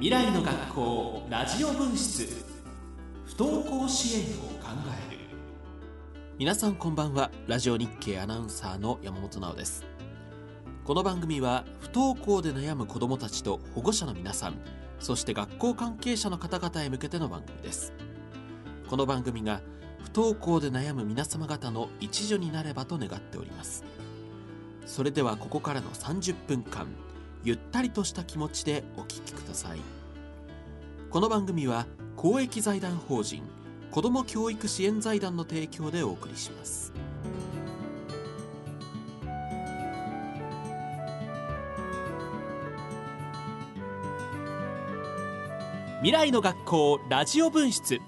未来の学校ラジオ分室。不登校支援を考える。皆さんこんばんは。ラジオ日経アナウンサーの山本直です。この番組は不登校で悩む子どもたちと保護者の皆さんそして学校関係者の方々へ向けての番組です。この番組が不登校で悩む皆様方の一助になればと願っております。それではここからの30分間ゆったりとした気持ちでお聞きください。この番組は公益財団法人子ども教育支援財団の提供でお送りします。未来の学校ラジオ分室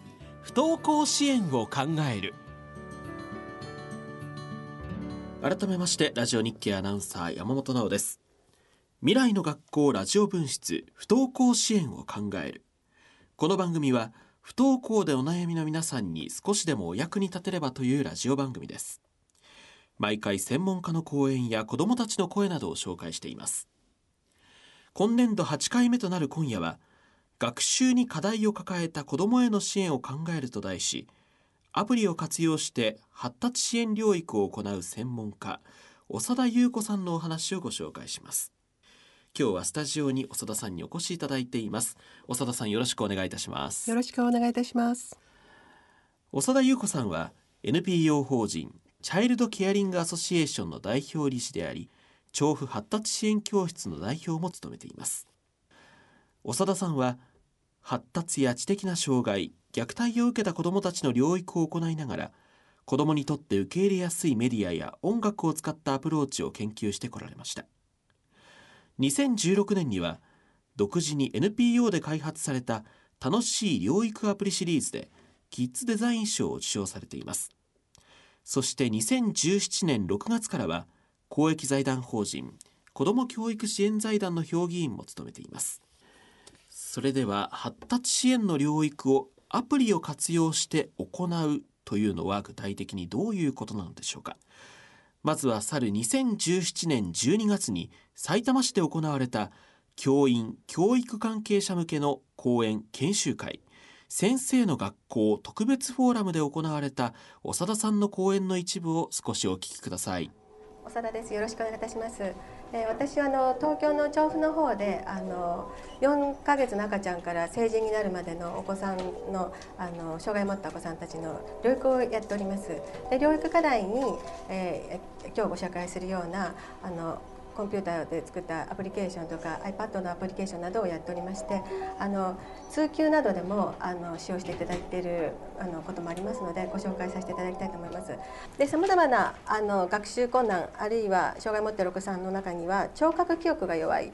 不登校支援を考える。改めましてラジオ日経アナウンサー山本直です。未来の学校ラジオ分室不登校支援を考える。この番組は不登校でお悩みの皆さんに少しでもお役に立てればというラジオ番組です。毎回専門家の講演や子どもたちの声などを紹介しています。今年度8回目となる今夜は学習に課題を抱えた子どもへの支援を考えると題しアプリを活用して発達支援療育を行う専門家長田優子さんのお話をご紹介します。今日はスタジオに長田さんにお越しいただいています。長田さんよろしくお願いいたします。よろしくお願いいたします。長田優子さんは NPO 法人チャイルドケアリングアソシエーションの代表理事であり調布発達支援教室の代表も務めています。長田さんは発達や知的な障害虐待を受けた子どもたちの療育を行いながら子どもにとって受け入れやすいメディアや音楽を使ったアプローチを研究してこられました2016年には独自に NPO で開発された楽しい療育アプリシリーズでキッズデザイン賞を受賞されています。そして2017年6月からは公益財団法人子ども教育支援財団の評議員も務めています。それでは発達支援の療育をアプリを活用して行うというのは具体的にどういうことなのでしょうか。まずは去る2017年12月にさいたま市で行われた教員教育関係者向けの講演研修会。先生の学校特別フォーラムで行われた長田さんの講演の一部を少しお聞きください。長田です。よろしくお願いいたします。え私はあの東京の調布の方であの4ヶ月の赤ちゃんから成人になるまでのお子さんのあの障害を持ったお子さんたちの療育をやっております。で療育課題に、えー、今日ご紹介するようなあのコンピューターで作ったアプリケーションとか iPad のアプリケーションなどをやっておりましてあの通級などでもあの使用していただいているあのこともありますのでご紹介させていただきたいと思います。でさまざまなあの学習困難あるいは障害を持っているお子さんの中には聴覚記憶が弱い、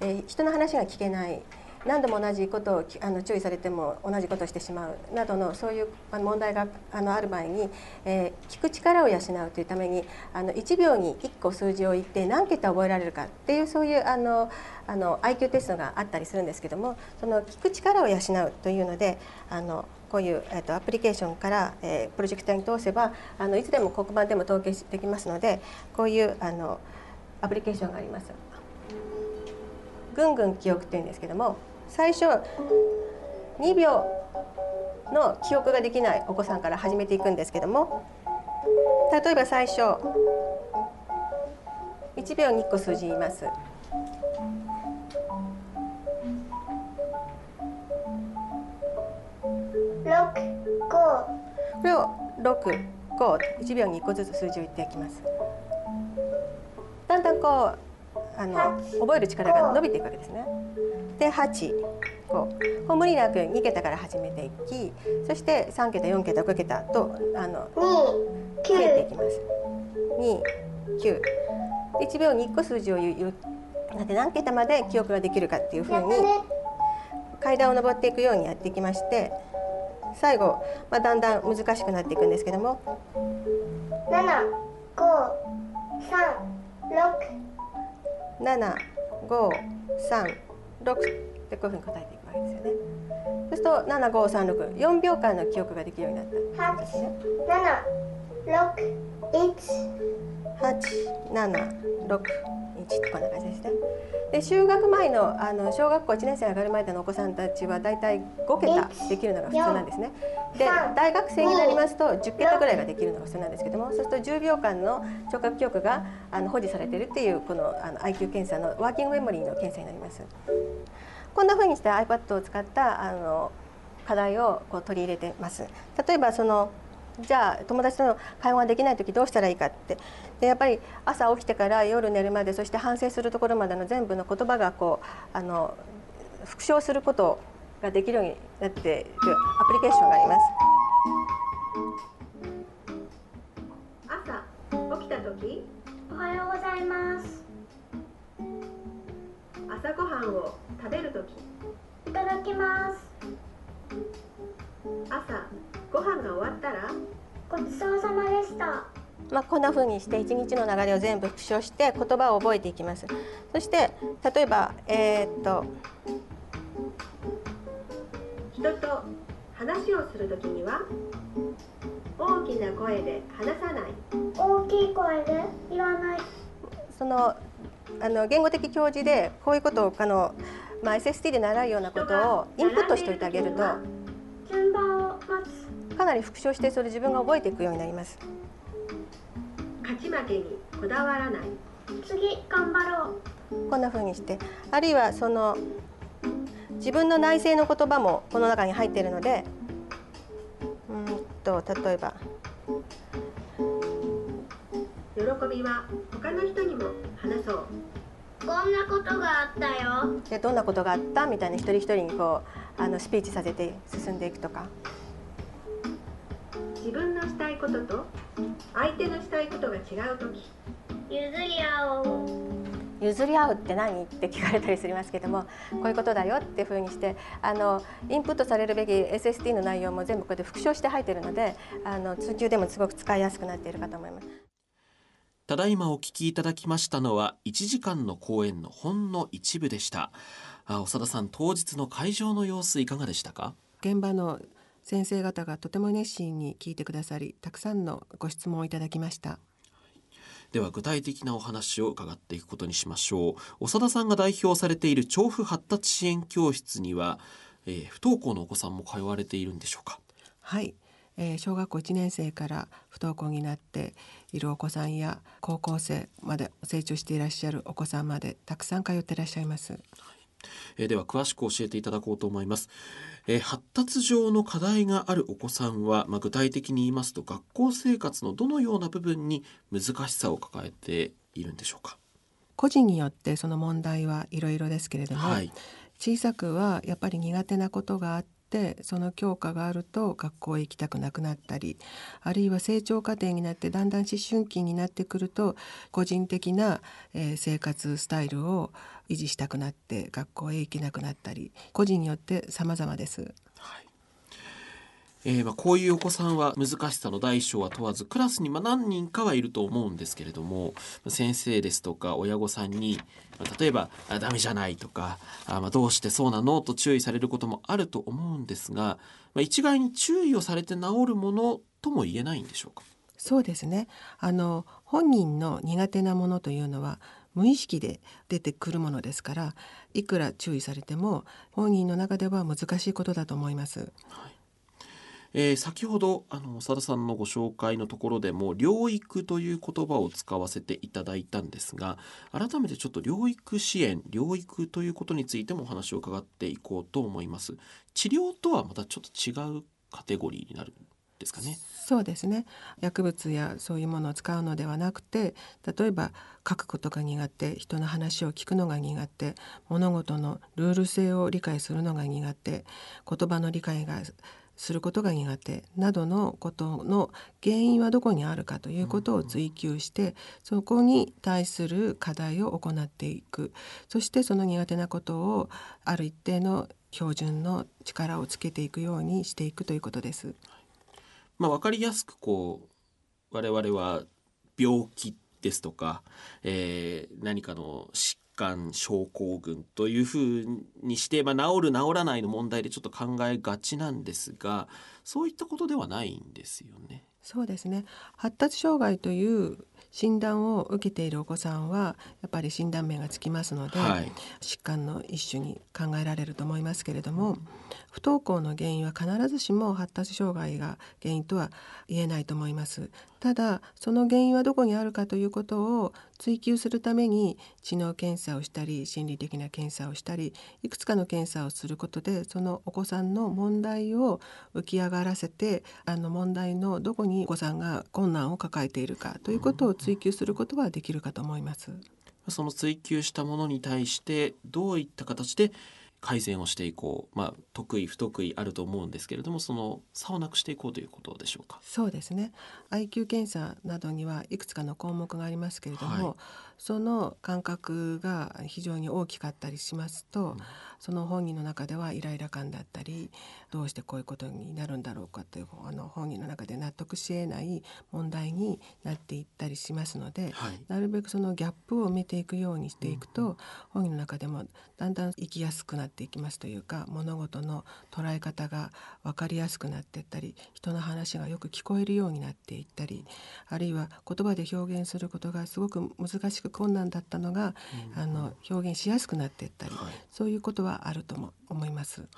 えー、人の話が聞けない何度も同じことをあの注意されても同じことをしてしまうなどのそういう問題があのある場合に、えー、聞く力を養うというためにあの1秒に1個数字を言って何桁覚えられるかっていうそういうあのあの IQ テストがあったりするんですけどもその聞く力を養うというのであのこういう、えーと、アプリケーションから、えー、プロジェクターに通せばあのいつでも黒板でも統計できますのでこういうあのアプリケーションがあります。ぐんぐん記憶というんですけども最初2秒の記憶ができないお子さんから始めていくんですけども例えば最初1秒に1個数字言います。これを6、5、1秒に1個ずつ数字を言っていきます。だんだんこうあの覚える力が伸びていくわけですね。で8こうこう無理なく2桁から始めていきそして3桁4桁5桁とあの増えていきます。29 1秒に1個数字を言うなで何桁まで記憶ができるかっていうふうに階段を上っていくようにやっていきまして最後、まあ、だんだん難しくなっていくんですけども。7 5 3 6 7 5 3 6ってこういうふうに答えていくわけですよね。そうすると7 5 3 6 4秒間の記憶ができるようになったんですね。8 7 6 1 8 7 6 1こんな感じですね。で就学前のあの小学校1年生上がる前でのお子さんたちはだいたい5桁できるのが普通なんですね。で大学生になりますと10桁ぐらいができるのが普通なんですけどもそうすると10秒間の聴覚記憶があの保持されているっていうこのあの IQ 検査のワーキングメモリーの検査になります。こんな風にして iPad を使ったあの課題をこう取り入れてます。例えばそのじゃあ友達との会話ができない時どうしたらいいかって。でやっぱり朝起きてから夜寝るまでそして反省するところまでの全部の言葉がこうあの復唱することができるようになっているアプリケーションがあります。朝起きた時おはようございます。朝ごはんを食べる時。いただきます。朝ご飯が終わったら？ごちそうさまでした。まあ、こんな風にして一日の流れを全部復唱して言葉を覚えていきます。そして例えばえーっと人と話をする時には大きな声で話さない。大きい声で言わない。そのあの言語的教示でこういうことをあの、まあ、SST で習うようなことをインプットしておいてあげると順番を待つかなり復唱してそれ自分が覚えていくようになります。勝ち負けにこだわらない。次頑張ろう。こんな風にして。あるいはその自分の内省の言葉もこの中に入っているのでうんと例えば。喜びは他の人にも話そう。こんなことがあったよ。でどんなことがあった？みたいな一人一人にこうあのスピーチさせて進んでいくとか自分のしたいことと相手のしたいことが違う時。譲り合おう。譲り合うって何？って聞かれたりしますけどもこういうことだよっていうふうにしてあのインプットされるべき SST の内容も全部こうやって復唱して入っているのであの通級でもすごく使いやすくなっているかと思います。ただいまお聞きいただきましたのは1時間の公演のほんの一部でした。あ長田さん当日の会場の様子いかがでしたか？現場の先生方がとても熱心に聞いてくださりたくさんのご質問をいただきました。では具体的なお話を伺っていくことにしましょう。長田さんが代表されている調布発達支援教室には、えー不登校のお子さんも通われているんでしょうか？はい、えー小学校1年生から不登校になっているお子さんや高校生まで成長していらっしゃるお子さんまでたくさん通っていらっしゃいますえーでは詳しく教えていただこうと思います、えー発達上の課題があるお子さんは、まあ、具体的に言いますと学校生活のどのような部分に難しさを抱えているんでしょうか？個人によってその問題はいろいろですけれども、はい。小さくはやっぱり苦手なことがあってその教科があると学校へ行きたくなくなったりあるいは成長過程になってだんだん思春期になってくると個人的な、え生活スタイルを維持したくなって学校へ行けなくなったり個人によって様々です。はいえーまあ、こういうお子さんは難しさの大小は問わずクラスにまあ何人かはいると思うんですけれども先生ですとか親御さんにまあ例えばあ「ダメじゃない」とかあ、まあ「どうしてそうなの?」と注意されることもあると思うんですが、まあ、一概に注意をされて治るものとも言えないんでしょうか？そうですねあの本人の苦手なものというのは無意識で出てくるものですからいくら注意されても本人の中では難しいことだと思います。えー先ほどあの長田さんのご紹介のところでも療育という言葉を使わせていただいたんですが改めてちょっと療育支援療育ということについてもお話を伺っていこうと思います。治療とはまたちょっと違うカテゴリーになるんですかね？そうですね。薬物やそういうものを使うのではなくて例えば書くことが苦手人の話を聞くのが苦手物事のルール性を理解するのが苦手言葉の理解がすることが苦手などのことの原因はどこにあるかということを追求してそこに対する課題を行っていくそしてその苦手なことをある一定の標準の力をつけていくようにしていくということです。まあ、分かりやすくこう我々は病気ですとか、えー何かの疾患症候群というふうにして、まあ、治る治らないの問題でちょっと考えがちなんですがそういったことではないんですよね。そうですね。発達障害という診断を受けているお子さんはやっぱり診断名がつきますので、はい。疾患の一種に考えられると思いますけれども不登校の原因は必ずしも発達障害が原因とは言えないと思います。ただその原因はどこにあるかということを追求するために知能検査をしたり心理的な検査をしたりいくつかの検査をすることでそのお子さんの問題を浮き上がらせてあの問題のどこにお子さんが困難を抱えているかということを追求することはできるかと思います。その追求したものに対してどういった形で改善をしていこう、まあ、得意不得意あると思うんですけれどもその差をなくしていこうということでしょうか？そうですね。IQ 検査などにはいくつかの項目がありますけれども、はいその感覚が非常に大きかったりしますと、その本人の中ではイライラ感だったりどうしてこういうことになるんだろうかというあの本人の中で納得しえない問題になっていったりしますので、はい。なるべくそのギャップを埋めていくようにしていくと、本人の中でもだんだん生きやすくなっていきますというか物事の捉え方が分かりやすくなっていったり人の話がよく聞こえるようになっていったりあるいは言葉で表現することがすごく難しく困難だったのが、あの表現しやすくなっていったり、はい。そういうことはあるとも思います。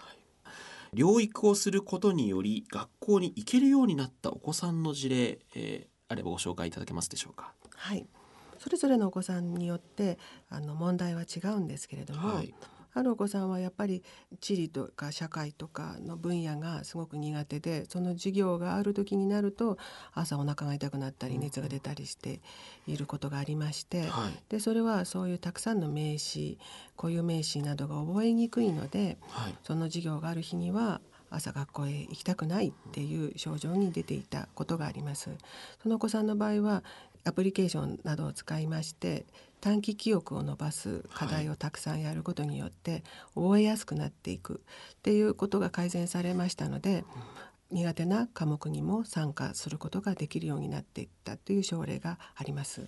療育をすることにより学校に行けるようになったお子さんの事例、えーあればご紹介いただけますでしょうか？はい、それぞれのお子さんによってあの問題は違うんですけれども、はいあるお子さんはやっぱり地理とか社会とかの分野がすごく苦手でその授業がある時になると朝お腹が痛くなったり熱が出たりしていることがありまして、はい。でそれはそういうたくさんの名詞固有名詞などが覚えにくいのではい。その授業がある日には朝学校へ行きたくないっていう症状に出ていたことがあります。そのお子さんの場合はアプリケーションなどを使いまして短期記憶を伸ばす課題をたくさんやることによって覚えやすくなっていくっていうことが改善されましたので苦手な科目にも参加することができるようになっていったという症例があります。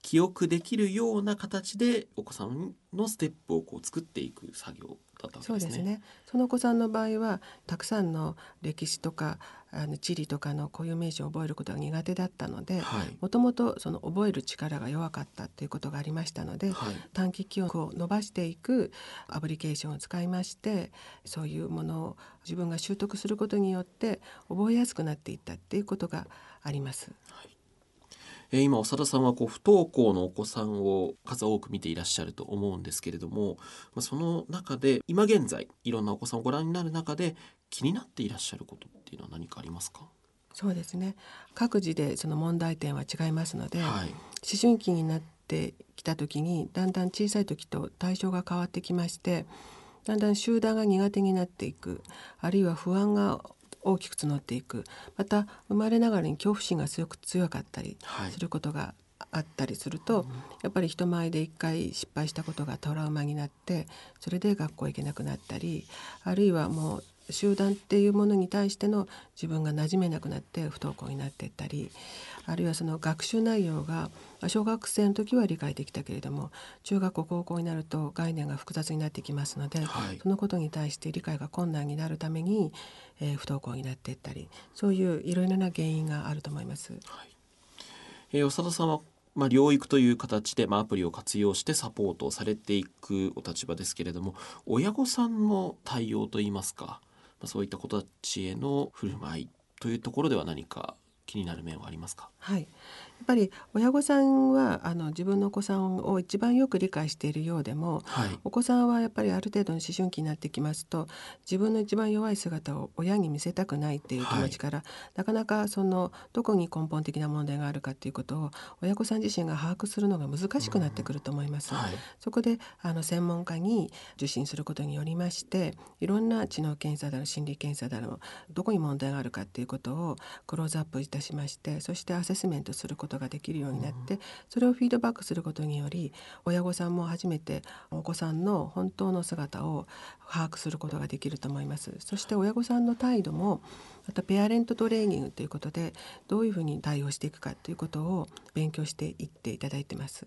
記憶できるような形でお子さんのステップをこう作っていく作業だったわけでね。そうですすね。そのお子さんの場合はたくさんの歴史とかあの地理とかの固有名詞を覚えることが苦手だったので、はいもともとその覚える力が弱かったということがありましたので、はい短期記憶を伸ばしていくアプリケーションを使いましてそういうものを自分が習得することによって覚えやすくなっていったっていうことがあります。えー今長田さんはこう不登校のお子さんを数多く見ていらっしゃると思うんですけれども、まあ、その中で今現在いろんなお子さんをご覧になる中で気になっていらっしゃることっていうのは何かありますか、そうですね。各自でその問題点は違いますので、はい。思春期になってきた時にだんだん小さい時と対象が変わってきましてだんだん集団が苦手になっていくあるいは不安が大きく募っていく。また生まれながらに恐怖心が強く強かったりはい。することがあったりすると、やっぱり人前で一回失敗したことがトラウマになってそれで学校へ行けなくなったりあるいはもう集団っていうものに対しての自分が馴染めなくなって不登校になっていったりあるいはその学習内容がまあ小学生の時は理解できたけれども中学校高校になると概念が複雑になってきますので、はいそのことに対して理解が困難になるために、えー不登校になっていったりそういういろいろな原因があると思います。えー長田さんは、まあ、療育という形で、まあ、アプリを活用してサポートをされていくお立場ですけれども親御さんの対応といいますか、まあ、そういった子たちへの振る舞いというところでは何か気になる面はありますか？はい、ぱり親御さんはあの自分のお子さんを一番よく理解しているようでもはい。お子さんはやっぱりある程度の思春期になってきますと自分の一番弱い姿を親に見せたくないっていう気持ちから、なかなかそのどこに根本的な問題があるかっていうことを親御さん自身が把握するのが難しくなってくると思います。はい。そこであの専門家に受診することによりましていろんな知能検査だろ心理検査だろどこに問題があるかっていうことをクローズアップいたしましてそしてアセスメントすることができるようになってそれをフィードバックすることにより親御さんも初めてお子さんの本当の姿を把握することができると思いますそして親御さんの態度もまたペアレントトレーニングということでどういうふうに対応していくかということを勉強していっていただいてます。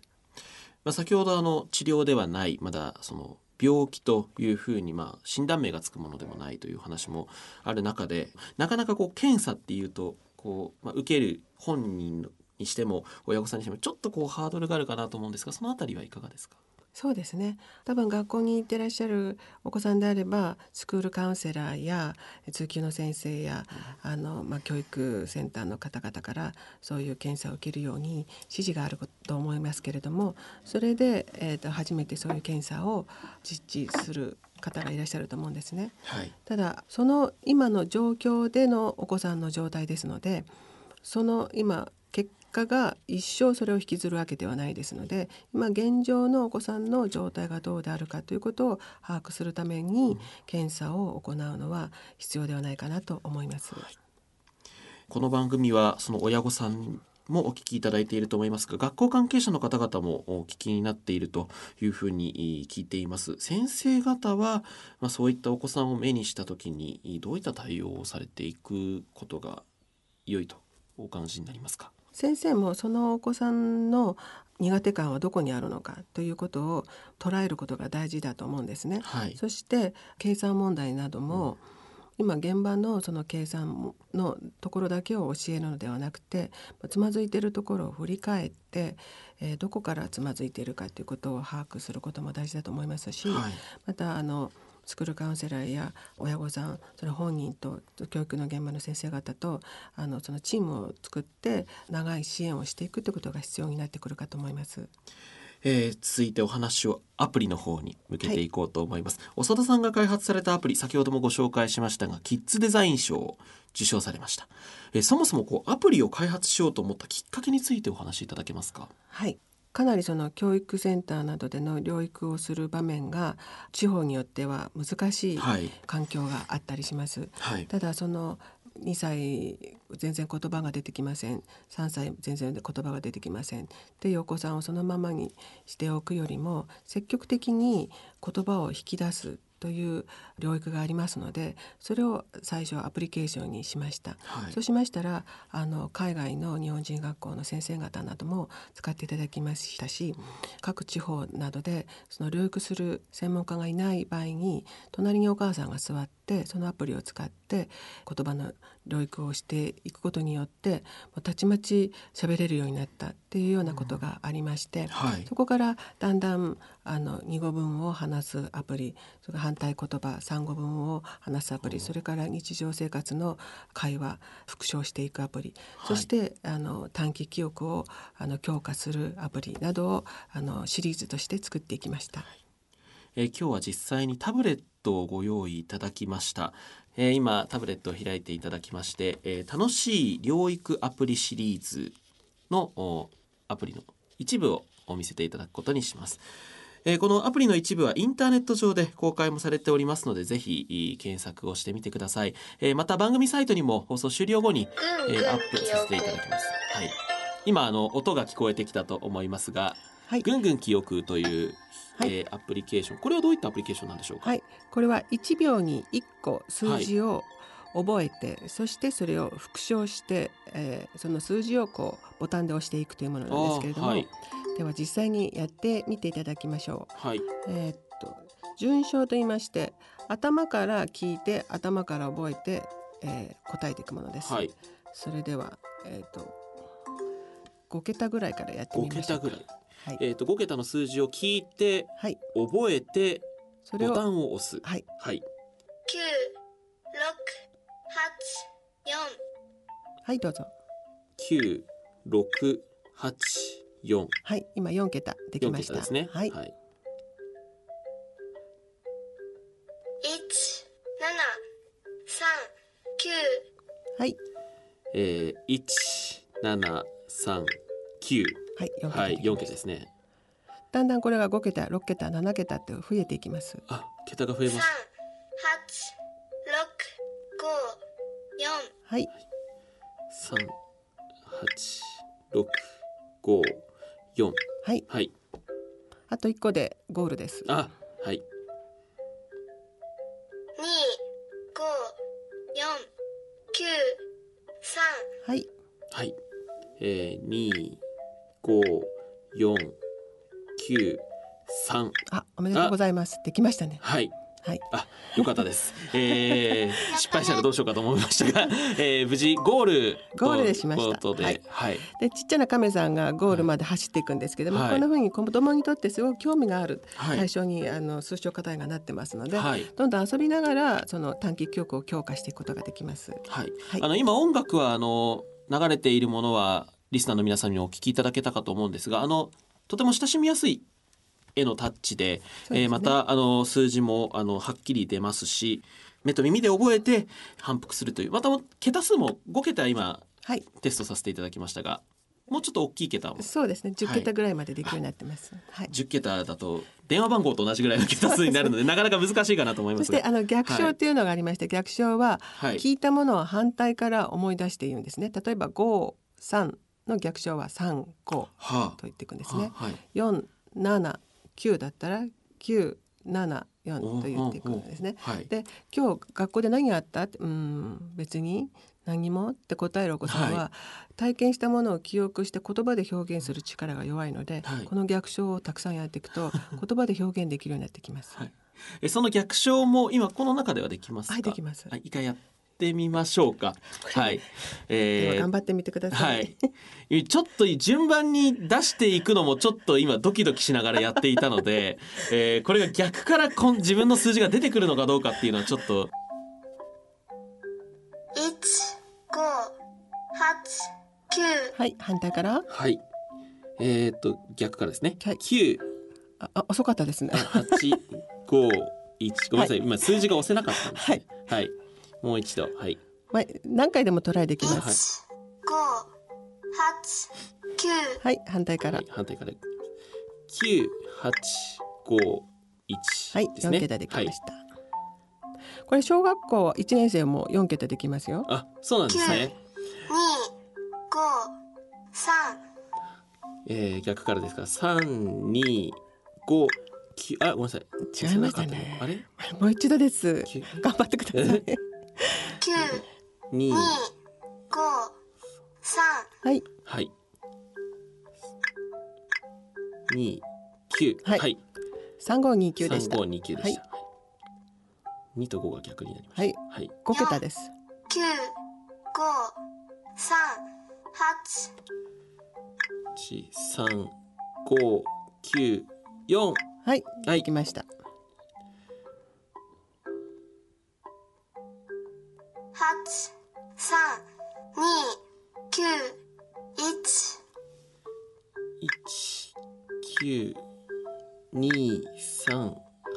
まあ、先ほどあの治療ではないまだその病気というふうにまあ診断名がつくものでもないという話もある中でなかなかこう検査っていうとこう、まあ、受ける本人にしても親御さんにしてもちょっとこうハードルがあるかなと思うんですがそのあたりはいかがですか？そうですね。多分学校に行ってらっしゃるお子さんであればスクールカウンセラーや通級の先生や、あのまあ、教育センターの方々からそういう検査を受けるように指示があると思いますけれどもそれで、えー、と初めてそういう検査を実地する方がいらっしゃると思うんですね。はい。ただその今の状況でのお子さんの状態ですのでその今結果が一生それを引きずるわけではないですので今現状のお子さんの状態がどうであるかということを把握するために検査を行うのは必要ではないかなと思います。この番組はその親御さんもお聞きいただいていると思いますが学校関係者の方々もお聞きになっているというふうに聞いています。先生方は、まあ、そういったお子さんを目にした時にどういった対応をされていくことが良いとお感じになりますか？先生もそのお子さんの苦手感はどこにあるのかということを捉えることが大事だと思うんですね。はい。そして計算問題なども、今現場のその計算のところだけを教えるのではなくてつまずいているところを振り返って、えーどこからつまずいているかということを把握することも大事だと思いますし、はい。またあのスクールカウンセラーや親御さんそれ本人と教育の現場の先生方とあのそのチームを作って長い支援をしていくということが必要になってくるかと思います。えー続いてお話をアプリの方に向けていこうと思います、長田さんが開発されたアプリ先ほどもご紹介しましたがキッズデザイン賞を受賞されました、えーそもそもこうアプリを開発しようと思ったきっかけについてお話しいただけますか？はいかなりその教育センターなどでの療育をする場面が地方によっては難しいはい。環境があったりします。はい。ただその2歳全然言葉が出てきません。3歳全然言葉が出てきません。っていうお子さんをそのままにしておくよりも積極的に言葉を引き出すという療育がありますのでそれを最初アプリケーションにしました。はいそうしましたらあの海外の日本人学校の先生方なども使っていただきましたし各地方などでその療育する専門家がいない場合に隣にお母さんが座ってそのアプリを使って言葉の療育をしていくことによってもうたちまち喋れるようになったっていうようなことがありまして、はい。そこからだんだんあの二語文を話すアプリそれから反対言葉三語文を話すアプリそれから日常生活の会話復唱していくアプリ、そしてあの短期記憶をあの強化するアプリなどをあのシリーズとして作っていきました。えー今日は実際にタブレットをご用意いただきました、えー今タブレットを開いていただきまして、えー楽しい療育アプリシリーズのおアプリの一部をお見せていただくことにします。えーこのアプリの一部はインターネット上で公開もされておりますのでぜひ検索をしてみてください、えーまた番組サイトにも放送終了後に、えーアップさせていただきます、はい、今あの音が聞こえてきたと思いますがはい。ぐんぐん記憶とい。う、はい。えーアプリケーションこれはどういったアプリケーションなんでしょうか、はい、これは1秒に1個数字を覚えて、そしてそれを復唱して、えーその数字をこうボタンで押していくというものなんですけれども、はい。では実際にやってみていただきましょはい、う。えーっと順唱と言いまして頭から聞いて頭から覚えて、えー答えていくものです。はい、それでは、えーっと5桁ぐらいからやってみ5ましょうか。桁ぐらい、はい、えっ、と5桁の数字を聞いてはい、覚えてそれをボタンを押す。はい。はい。九、六、八、四、はいどうぞ。九六八四。はい今4桁でき四ました。桁ですね。はい、はい、一、七、三、九、はい。えー、一七三九はい4桁。はいできました四桁ですね。だんだんこれが5桁6桁7桁って増えていきます。あ桁が増えま三、す八、六、五、四、はい。三八六五四。はい。はい。あと1個でゴールです。あはいうございます。できましたね。はい。はい。あ、よかったです。えー、失敗したらどうしようかと思いましたが、えー、無事ゴールとゴールでしました。はい。はい、でちっちゃな亀さんがゴールまで走っていくんですけども、はい。こんな風に子供にとってすごく興味があるはい。対象に、あの数章課題がなってますので、はい。どんどん遊びながらその短期記憶を強化していくことができます。はい、はい。あの今音楽はあの流れているものはリスナーの皆さんにもお聞きいただけたかと思うんですが、あのとても親しみやすい絵のタッチで、ですね。えーまたあの数字もあのはっきり出ますし、目と耳で覚えて反復するという、また桁数も5桁今はい、テストさせていただきましたが、もうちょっと大きい桁をそうですね。10はい。桁ぐらいまでできるようになってます。はい。10桁だと電話番号と同じぐらいの桁数になるので なかなか難しいかなと思いますが。そしてあの逆はい称っていうのがありまして、逆称ははい。聞いたものを反対から思い出して言うんですね。例えば5、3の逆称は3、5はあ。と言っていくんですね。ははい。4、7、9だったら9、7、4と言っていくんですね。はい。で今日学校で何があった？ってうん別に何もって答えるお子さんは、は体験したものを記憶して言葉で表現する力が弱いので、はい。この逆称をたくさんやっていくと 言葉で表現できるようになってきます。はい。えその逆称も今この中ではできますか？はいできます。はい一回やってみましょうか。はい。でえーは頑張ってみてくださ。はい。いちょっと順番に出していくのもちょっと今ドキドキしながらやっていたので、えーこれが逆からこん自分の数字が出てくるのかどうかっていうのはちょっと。一五八九はい反対から。はい。えー、っと逆からですね、はい。9ああ遅かったですね。八五一ごめんなさい、今数字が押せなかったんですね。はい、もう一度。はい。まあ何回でもトライできます。一五八九。はい反対から。はい、反対から。九八五一はいね。4桁できまはいした。これ小学校1年生も4桁できますよ。あ、そうなんですね。二五三。えー、逆からですか。ら三二五九あごめんなさい。違いましたね。あれ？もう一度です。頑張ってください。九二二五三はい。はい。二九はい。はい。3529でした。三五二九でした。二と五が逆になりました。はい。はい。5桁です。九五三八一三五九四はい、はい。できました。九二三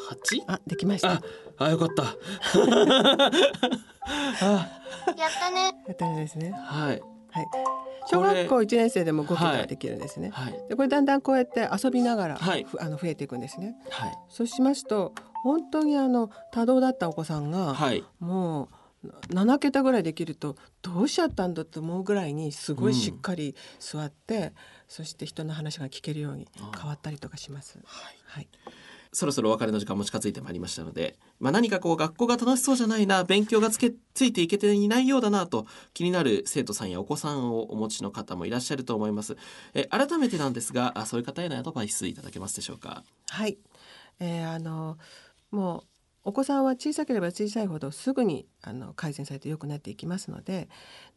八？あ、できました。ああよかったあ やったねやったんですね。はいはい。小学校1年生でも5桁できるんですね。はいでこれだんだんこうやって遊びながら、はいふあの増えていくんですね。はいそうしますと本当にあの多動だったお子さんが、はいもう7桁ぐらいできるとどうしちゃったんだと思うぐらいにすごいしっかり座って、そして人の話が聞けるように変わったりとかします。はい。はい。そろそろお別れの時間も近づいてまいりましたので、まあ、何かこう学校が楽しそうじゃないな勉強がつけついていけていないようだなと気になる生徒さんやお子さんをお持ちの方もいらっしゃると思います。え改めてなんですがあそういう方へのアドバイスいただけますでしょうか？はい、えーあのもうお子さんは小さければ小さいほどすぐにあの改善されて良くなっていきますので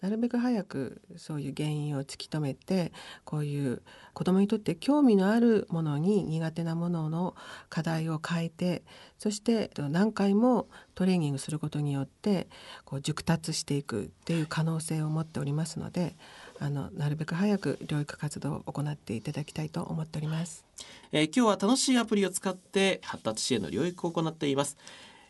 なるべく早くそういう原因を突き止めてこういう子どもにとって興味のあるものに苦手なものの課題を変えてそして何回もトレーニングすることによってこう熟達していくっていう可能性を持っておりますのであのなるべく早く療育活動を行っていただきたいと思っております。えー今日は楽しいアプリを使って発達支援の療育を行っています。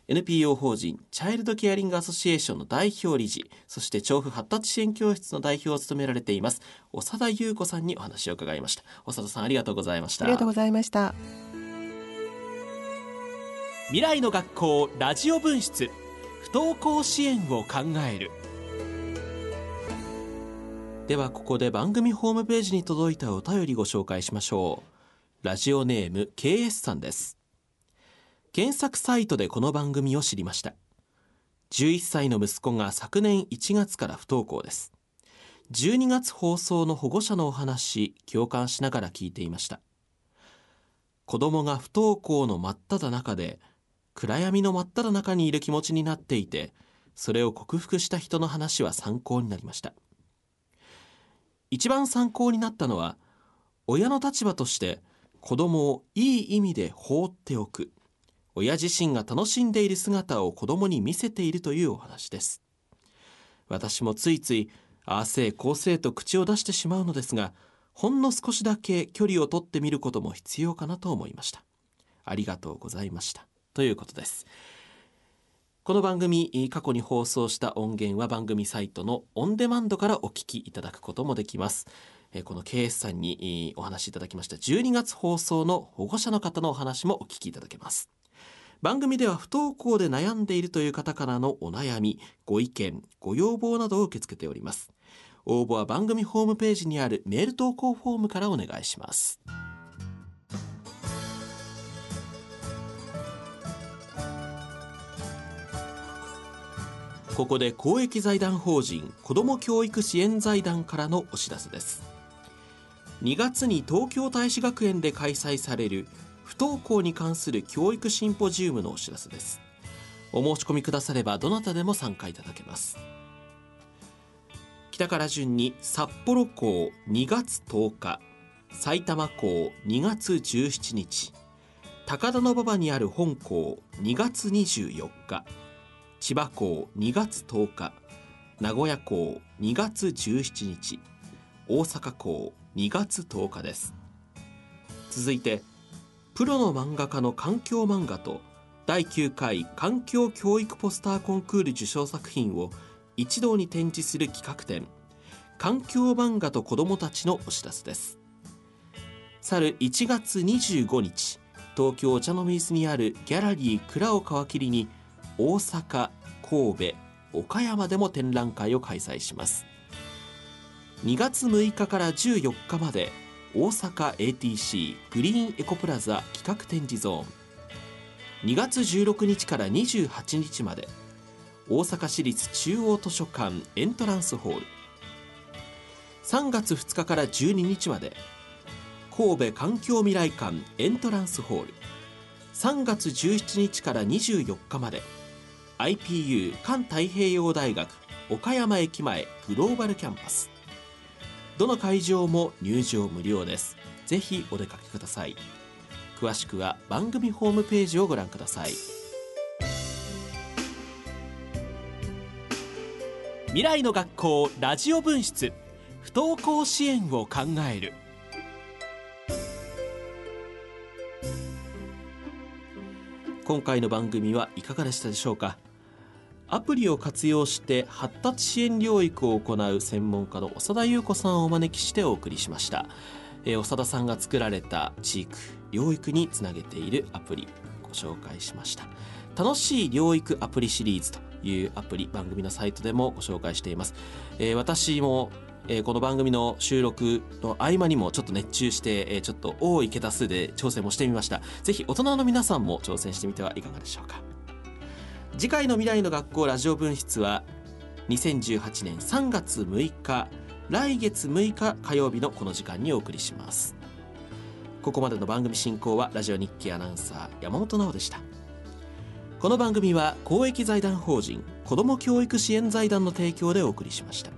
NPO 法人チャイルドケアリングアソシエーションの代表理事そして調布発達支援教室の代表を務められています長田優子さんにお話を伺いました。長田さんありがとうございました。ありがとうございました。未来の学校ラジオ分室。不登校支援を考えるではここで番組ホームページに届いたお便りご紹介しましょう。ラジオネーム KS さんです。検索サイトでこの番組を知りました。11歳の息子が昨年1月から不登校です。12月放送の保護者のお話共感しながら聞いていました。子供が不登校の真っ只中で暗闇の真っ只中にいる気持ちになっていてそれを克服した人の話は参考になりました。一番参考になったのは親の立場として子供をいい意味で放っておく。親自身が楽しんでいる姿を子供に見せているというお話です。私もついついああせいこうせいと口を出してしまうのですがほんの少しだけ距離をとってみることも必要かなと思いました。ありがとうございました。ということです。この番組過去に放送した音源は番組サイトのオンデマンドからお聞きいただくこともできます。この KS さんにお話しいただきました12月放送の保護者の方のお話もお聞きいただけます。番組では不登校で悩んでいるという方からのお悩みご意見ご要望などを受け付けております。応募は番組ホームページにあるメール投稿フォームからお願いします。ここで公益財団法人子ども教育支援財団からのお知らせです。2月に東京大使学園で開催される不登校に関する教育シンポジウムのお知らせです。お申し込みくださればどなたでも参加いただけます。北から順に札幌校2月10日埼玉校2月17日高田馬場にある本校2月24日千葉校2月10日名古屋校2月17日大阪校2月10日です。続いてプロの漫画家の環境漫画と第9回環境教育ポスターコンクール受賞作品を一堂に展示する企画展環境漫画と子どもたちのお知らせです。去る1月25日東京お茶の水にあるギャラリー蔵を皮切りに大阪神戸岡山でも展覧会を開催します。2月6日から14日まで大阪 ATC グリーンエコプラザ企画展示ゾーン。2月16日から28日まで大阪市立中央図書館エントランスホール。3月2日から12日まで神戸環境未来館エントランスホール。3月17日から24日まで IPU 環太平洋大学岡山駅前グローバルキャンパス。どの会場も入場無料です。ぜひお出かけください。詳しくは番組ホームページをご覧ください。未来の学校ラジオ分室不登校支援を考える。今回の番組はいかがでしたでしょうか？アプリを活用して発達支援療育を行う専門家の長田優子さんをお招きしてお送りしました、えー、長田さんが作られた地域療育につなげているアプリご紹介しました。楽しい療育アプリシリーズというアプリ番組のサイトでもご紹介しています、えー、私もえー、この番組の収録の合間にもちょっと熱中して、えー、ちょっと多い桁数で挑戦もしてみました。ぜひ大人の皆さんも挑戦してみてはいかがでしょうか。次回の未来の学校ラジオ分室は2018年3月6日来月6日火曜日のこの時間にお送りします。ここまでの番組進行はラジオ日記アナウンサー山本直でした。この番組は公益財団法人子ども教育支援財団の提供でお送りしました。